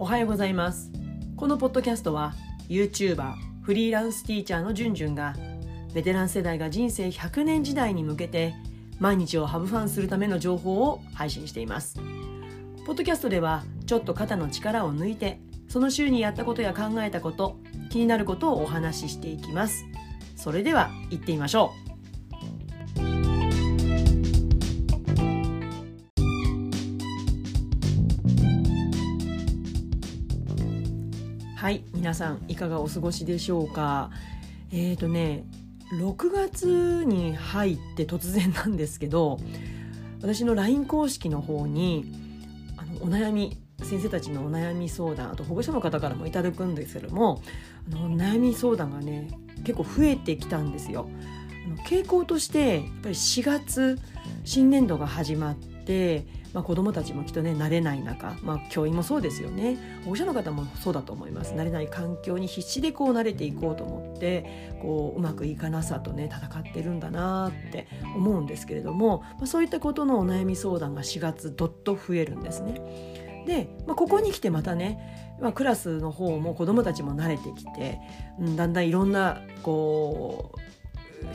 おはようございます。このポッドキャストは YouTuber フリーランスティーチャーのじゅんじゅんがベテラン世代が人生100年時代に向けて毎日をハブファンするための情報を配信しています。ポッドキャストではちょっと肩の力を抜いてその週にやったことや考えたこと気になることをお話ししていきます。それでは行ってみましょう。はい皆さんいかがお過ごしでしょうか？えーとね6月に入って突然なんですけど私の LINE 公式の方にあのお悩み先生たちのお悩み相談あと保護者の方からもいただくんですけどもあの悩み相談がね結構増えてきたんですよ。あの傾向としてやっぱり4月新年度が始まってまあ、子どもたちもきっとね慣れない中、まあ、教員もそうですよね保護者の方もそうだと思います慣れない環境に必死でこう慣れていこうと思ってこううまくいかなさとね戦ってるんだなって思うんですけれども、まあ、そういったことのお悩み相談が4月どっと増えるんですね。で、まあ、ここに来てまたね、まあ、クラスの方も子どもたちも慣れてきて、うん、だんだんいろんなこう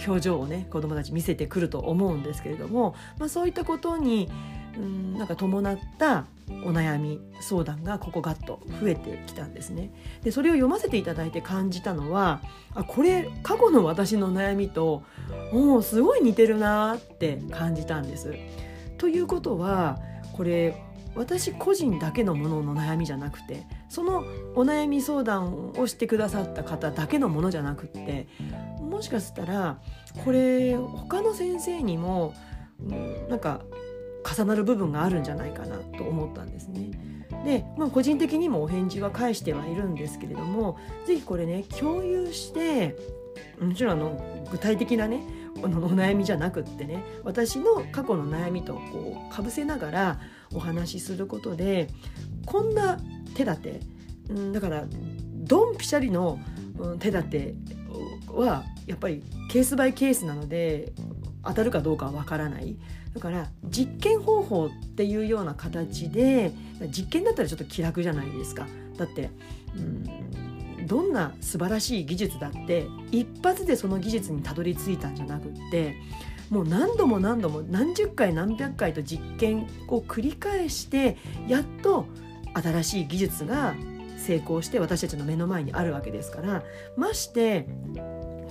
表情をね子どもたち見せてくると思うんですけれども、まあ、そういったことにうんなんか伴ったお悩み相談がここガッと増えてきたんですね。でそれを読ませていただいて感じたのはあこれ過去の私の悩みともうすごい似てるなって感じたんです。ということはこれ私個人だけのものの悩みじゃなくてそのお悩み相談をしてくださった方だけのものじゃなくってもしかしたらこれ他の先生にもなんか重なる部分があるんじゃないかなと思ったんですね。で、まあ、個人的にもお返事は返してはいるんですけれども是非これね共有してもちろんあの具体的なねお悩みじゃなくってね私の過去の悩みとこうかぶせながらお話しすることでこんな手立て、うん、だからドンピシャリの手立てはやっぱりケースバイケースなので当たるかどうかはわからない。だから実験方法っていうような形で実験だったらちょっと気楽じゃないですか。だってうんどんな素晴らしい技術だって一発でその技術にたどり着いたんじゃなくってもう何度も何度も何十回何百回と実験を繰り返してやっと新しい技術が成功して私たちの目の前にあるわけですからまして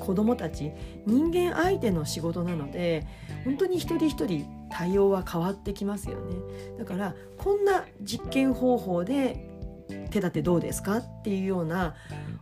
子どもたち人間相手の仕事なので本当に一人一人対応は変わってきますよね。だからこんな実験方法で手立てどうですかっていうような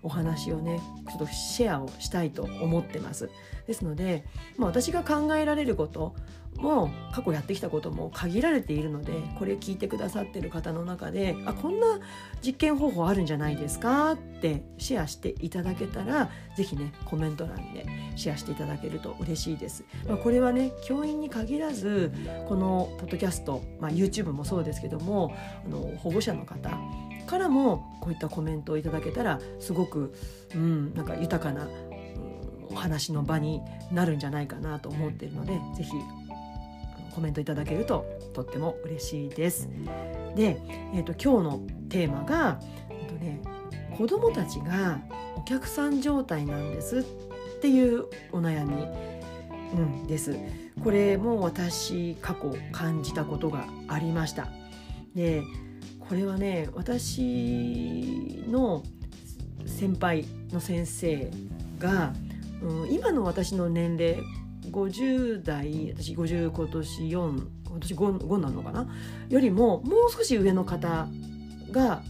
お話をねちょっとシェアをしたいと思ってますですので、まあ、私が考えられることも過去やってきたことも限られているのでこれ聞いてくださってる方の中であこんな実験方法あるんじゃないですかってシェアしていただけたら是非ねコメント欄でシェアしていただけると嬉しいです。まあ、これはね教員に限らずこのポッドキャスト、まあ、YouTube もそうですけどもあの保護者の方からもこういったコメントをいただけたらすごく、うん、なんか豊かな、うん、お話の場になるんじゃないかなと思っているので是非コメントいただけるととっても嬉しいです。で、えーと、今日のテーマが、えーとね、子どもたちがお客さん状態なんですっていうお悩み、うん、です。これも私過去感じたことがありました。でこれはね私の先輩の先生が、うん、今の私の年齢50代私50今年4今年 5, 5なのかな？よりももう少し上の方が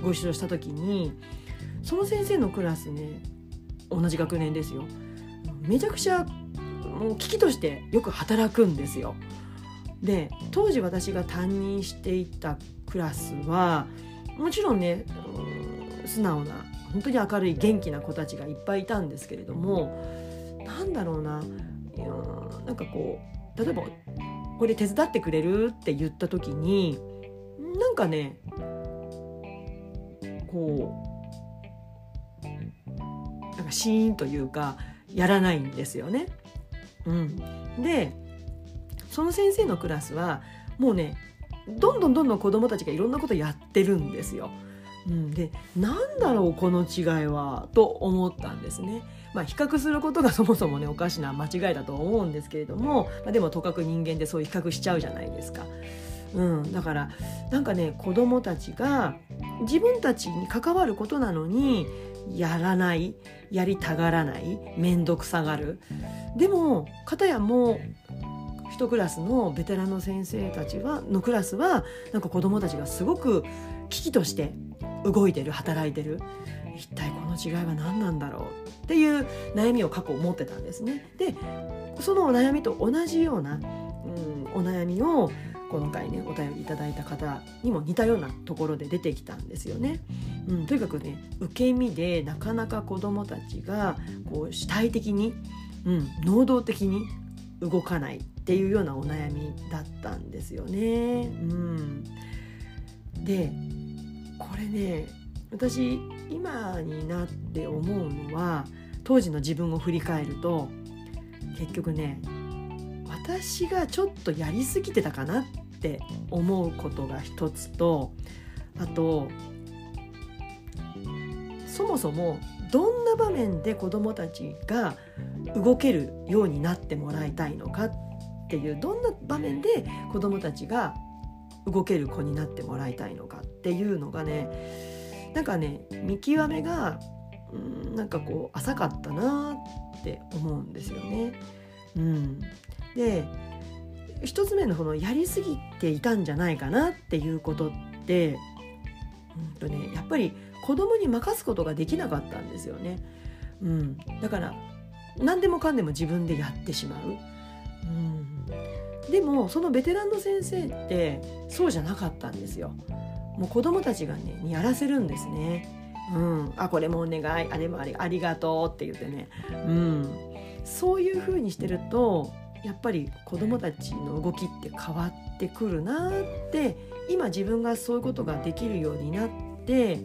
ご一緒した時にその先生のクラスね同じ学年ですよめちゃくちゃもう危機としてよく働くんですよ。で当時私が担任していたクラスはもちろんね素直な本当に明るい元気な子たちがいっぱいいたんですけれどもなんだろうななんかこう例えば「これ手伝ってくれる?」って言った時になんかねこうなんかシーンというかやらないんですよね。うん、でその先生のクラスはもうねどんどんどんどん子どもたちがいろんなことやってるんですよ。うん、でなんだろうこの違いはと思ったんですね。まあ、比較することが そもそもねおかしな間違いだと思うんですけれども、まあ、でもとかく人間でそういう比較しちゃうじゃないですか。うん、だからなんかね子供たちが自分たちに関わることなのにやらないやりたがらない面倒くさがるでも片やもう一クラスのベテランの先生たちはのクラスはなんか子どもたちがすごく危機として動いてる働いてる一体この違いは何なんだろうっていう悩みを過去持ってたんですね。でそのお悩みと同じような、うん、お悩みを今回ねお便りいただいた方にも似たようなところで出てきたんですよね。うん、とにかくね受け身でなかなか子どもたちがこう主体的に、うん、能動的に動かないっていうようなお悩みだったんですよね。うん、でこれね私今になって思うのは当時の自分を振り返ると結局ね私がちょっとやりすぎてたかなって思うことが一つとあとそもそもどんな場面で子どもたちが動けるようになってもらいたいのかっていうどんな場面で子どもたちが動ける子になってもらいたいのかっていうのがねなんかね見極めがうんなんかこう浅かったなって思うんですよね。うん、で一つ目のこのやりすぎていたんじゃないかなっていうことって、うんとね、やっぱり子供に任すことができなかったんですよね。うん、だから何でもかんでも自分でやってしまう。うん、でもそのベテランの先生ってそうじゃなかったんですよ。もう子供たちがねやらせるんですね。うん、あこれもお願いあれもありありがとうって言ってね、うん、そういうふうにしてるとやっぱり子どもたちの動きって変わってくるなって今自分がそういうことができるようになって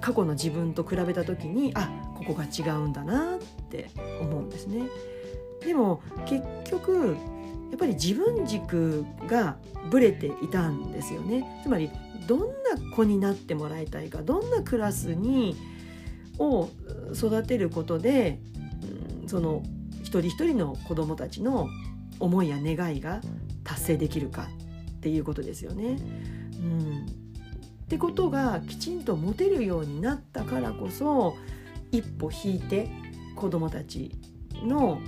過去の自分と比べた時にあここが違うんだなって思うんですね。でも結局やっぱり自分軸がぶれていたんですよね。つまりどんな子になってもらいたいかどんなクラスにを育てることで、その一人一人の子どもたちの思いや願いが達成できるかっていうことですよね。うん、ってことがきちんと持てるようになったからこそ一歩引いて子どもたちの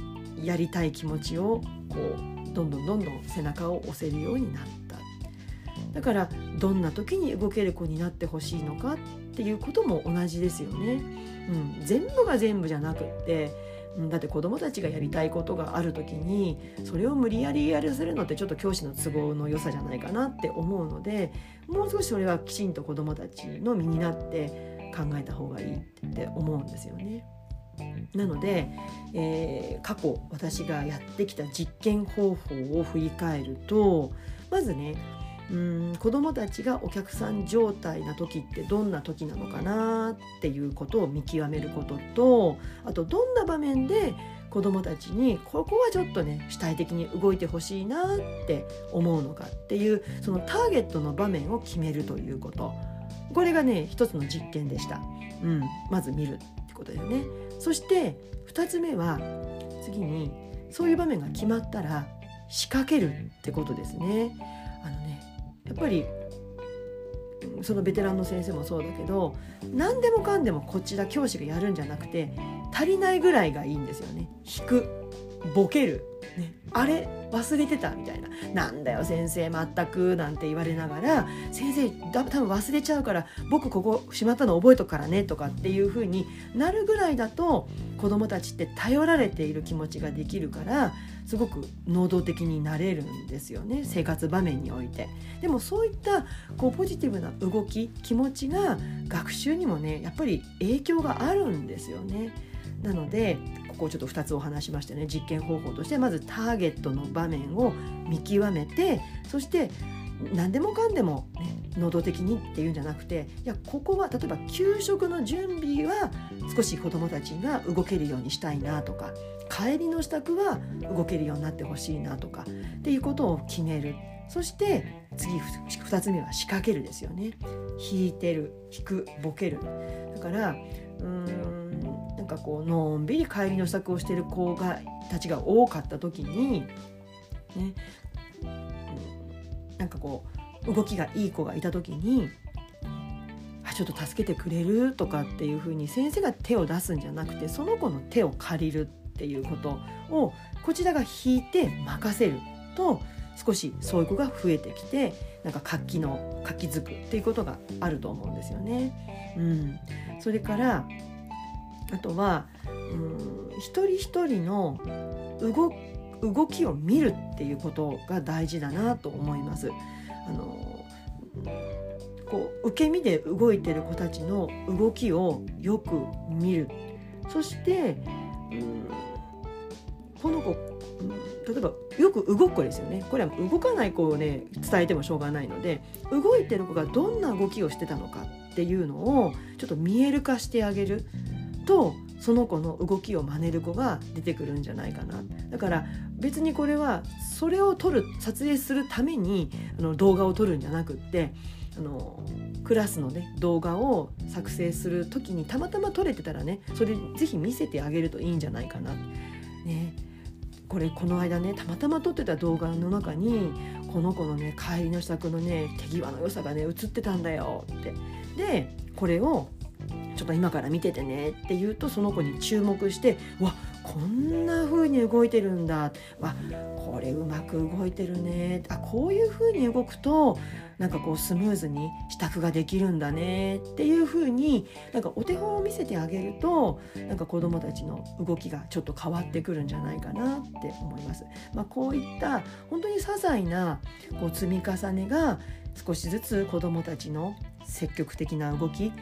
やりたい気持ちをこうどんどんどんどん背中を押せるようになっただからどんな時に動ける子になってほしいのかっていうことも同じですよね。うん、全部が全部じゃなくってだって子どもたちがやりたいことがある時にそれを無理やりやらせるのってちょっと教師の都合の良さじゃないかなって思うのでもう少しそれはきちんと子どもたちの身になって考えた方がいいって思うんですよね。なので、えー、過去私がやってきた実験方法を振り返るとまずねうん子どもたちがお客さん状態な時ってどんな時なのかなっていうことを見極めることとあとどんな場面で子どもたちにここはちょっとね主体的に動いてほしいなって思うのかっていうそのターゲットの場面を決めるということこれがね一つの実験でした。うん、まず見るってことだよね。そして2つ目は次にそういう場面が決まったら仕掛けるってことですね。あのねやっぱりそのベテランの先生もそうだけど何でもかんでもこちら教師がやるんじゃなくて足りないぐらいがいいんですよね。引くボケる、ね、あれ忘れてたみたいな「なんだよ先生全く」なんて言われながら「先生多分忘れちゃうから僕ここしまったの覚えとくからね」とかっていう風になるぐらいだと子どもたちって頼られている気持ちができるからすごく能動的になれるんですよね生活場面において。でもそういったこうポジティブな動き気持ちが学習にもねやっぱり影響があるんですよね。なのでこうちょっと2つお話しましたね実験方法としてまずターゲットの場面を見極めてそして何でもかんでも、ね、能動的にっていうんじゃなくていやここは例えば給食の準備は少し子どもたちが動けるようにしたいなとか帰りの支度は動けるようになってほしいなとかっていうことを決める。そして次2つ目は仕掛けるですよね。引いてる引くボケる。だからうーんなんかこうのんびり帰りの支度をしてる子がたちが多かった時にね、なんかこう動きがいい子がいた時にあちょっと助けてくれるとかっていう風に先生が手を出すんじゃなくてその子の手を借りるっていうことをこちらが引いて任せると少しそういう子が増えてきてなんか活気の活気づくっていうことがあると思うんですよね。うん、それからあとはうん一人一人の動動きを見るっていうことが大事だなと思います。あのこう受け身で動いてる子たちの動きをよく見る。そしてうんこの子、例えばよく動く子ですよね。これは動かない子をね伝えてもしょうがないので動いてる子がどんな動きをしてたのかっていうのをちょっと見える化してあげる。とその子の動きを真似る子が出てくるんじゃないかな。だから別にこれはそれを撮る撮影するためにあの動画を撮るんじゃなくってあのクラスのね動画を作成する時にたまたま撮れてたらねそれぜひ見せてあげるといいんじゃないかな。ね。これこの間ねたまたま撮ってた動画の中にこの子のね帰りの支度のね手際の良さがね映ってたんだよって。でこれをちょっと今から見ててねって言うとその子に注目してわこんな風に動いてるんだわこれうまく動いてるねあこういう風に動くとなんかこうスムーズに支度ができるんだねっていう風になんかお手本を見せてあげるとなんか子どもたちの動きがちょっと変わってくるんじゃないかなって思います。まあ、こういった本当に些細なこう積み重ねが少しずつ子どもたちの積極的な動き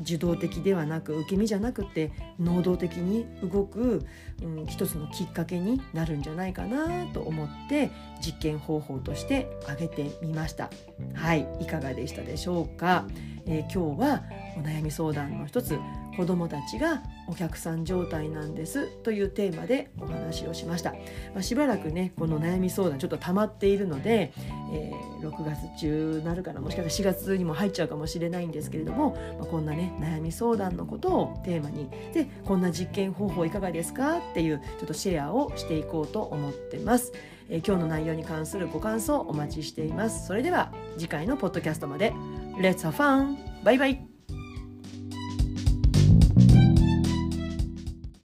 受動的ではなく受け身じゃなくて能動的に動く、うん、一つのきっかけになるんじゃないかなと思って実験方法として挙げてみました。はいいかがでしたでしょうか、えー、今日はお悩み相談の一つ子どもたちがお客さん状態なんですというテーマでお話をしました、まあ、しばらくねこの悩み相談ちょっと溜まっているので、えー、6月中なるかなもしかしたら4月にも入っちゃうかもしれないんですけれども、まあ、こんなね悩み相談のことをテーマに。でこんな実験方法いかがですか？っていうちょっとシェアをしていこうと思ってます、えー、今日の内容に関するご感想お待ちしています。それでは次回のポッドキャストまで。Let's have fun! バイバイ。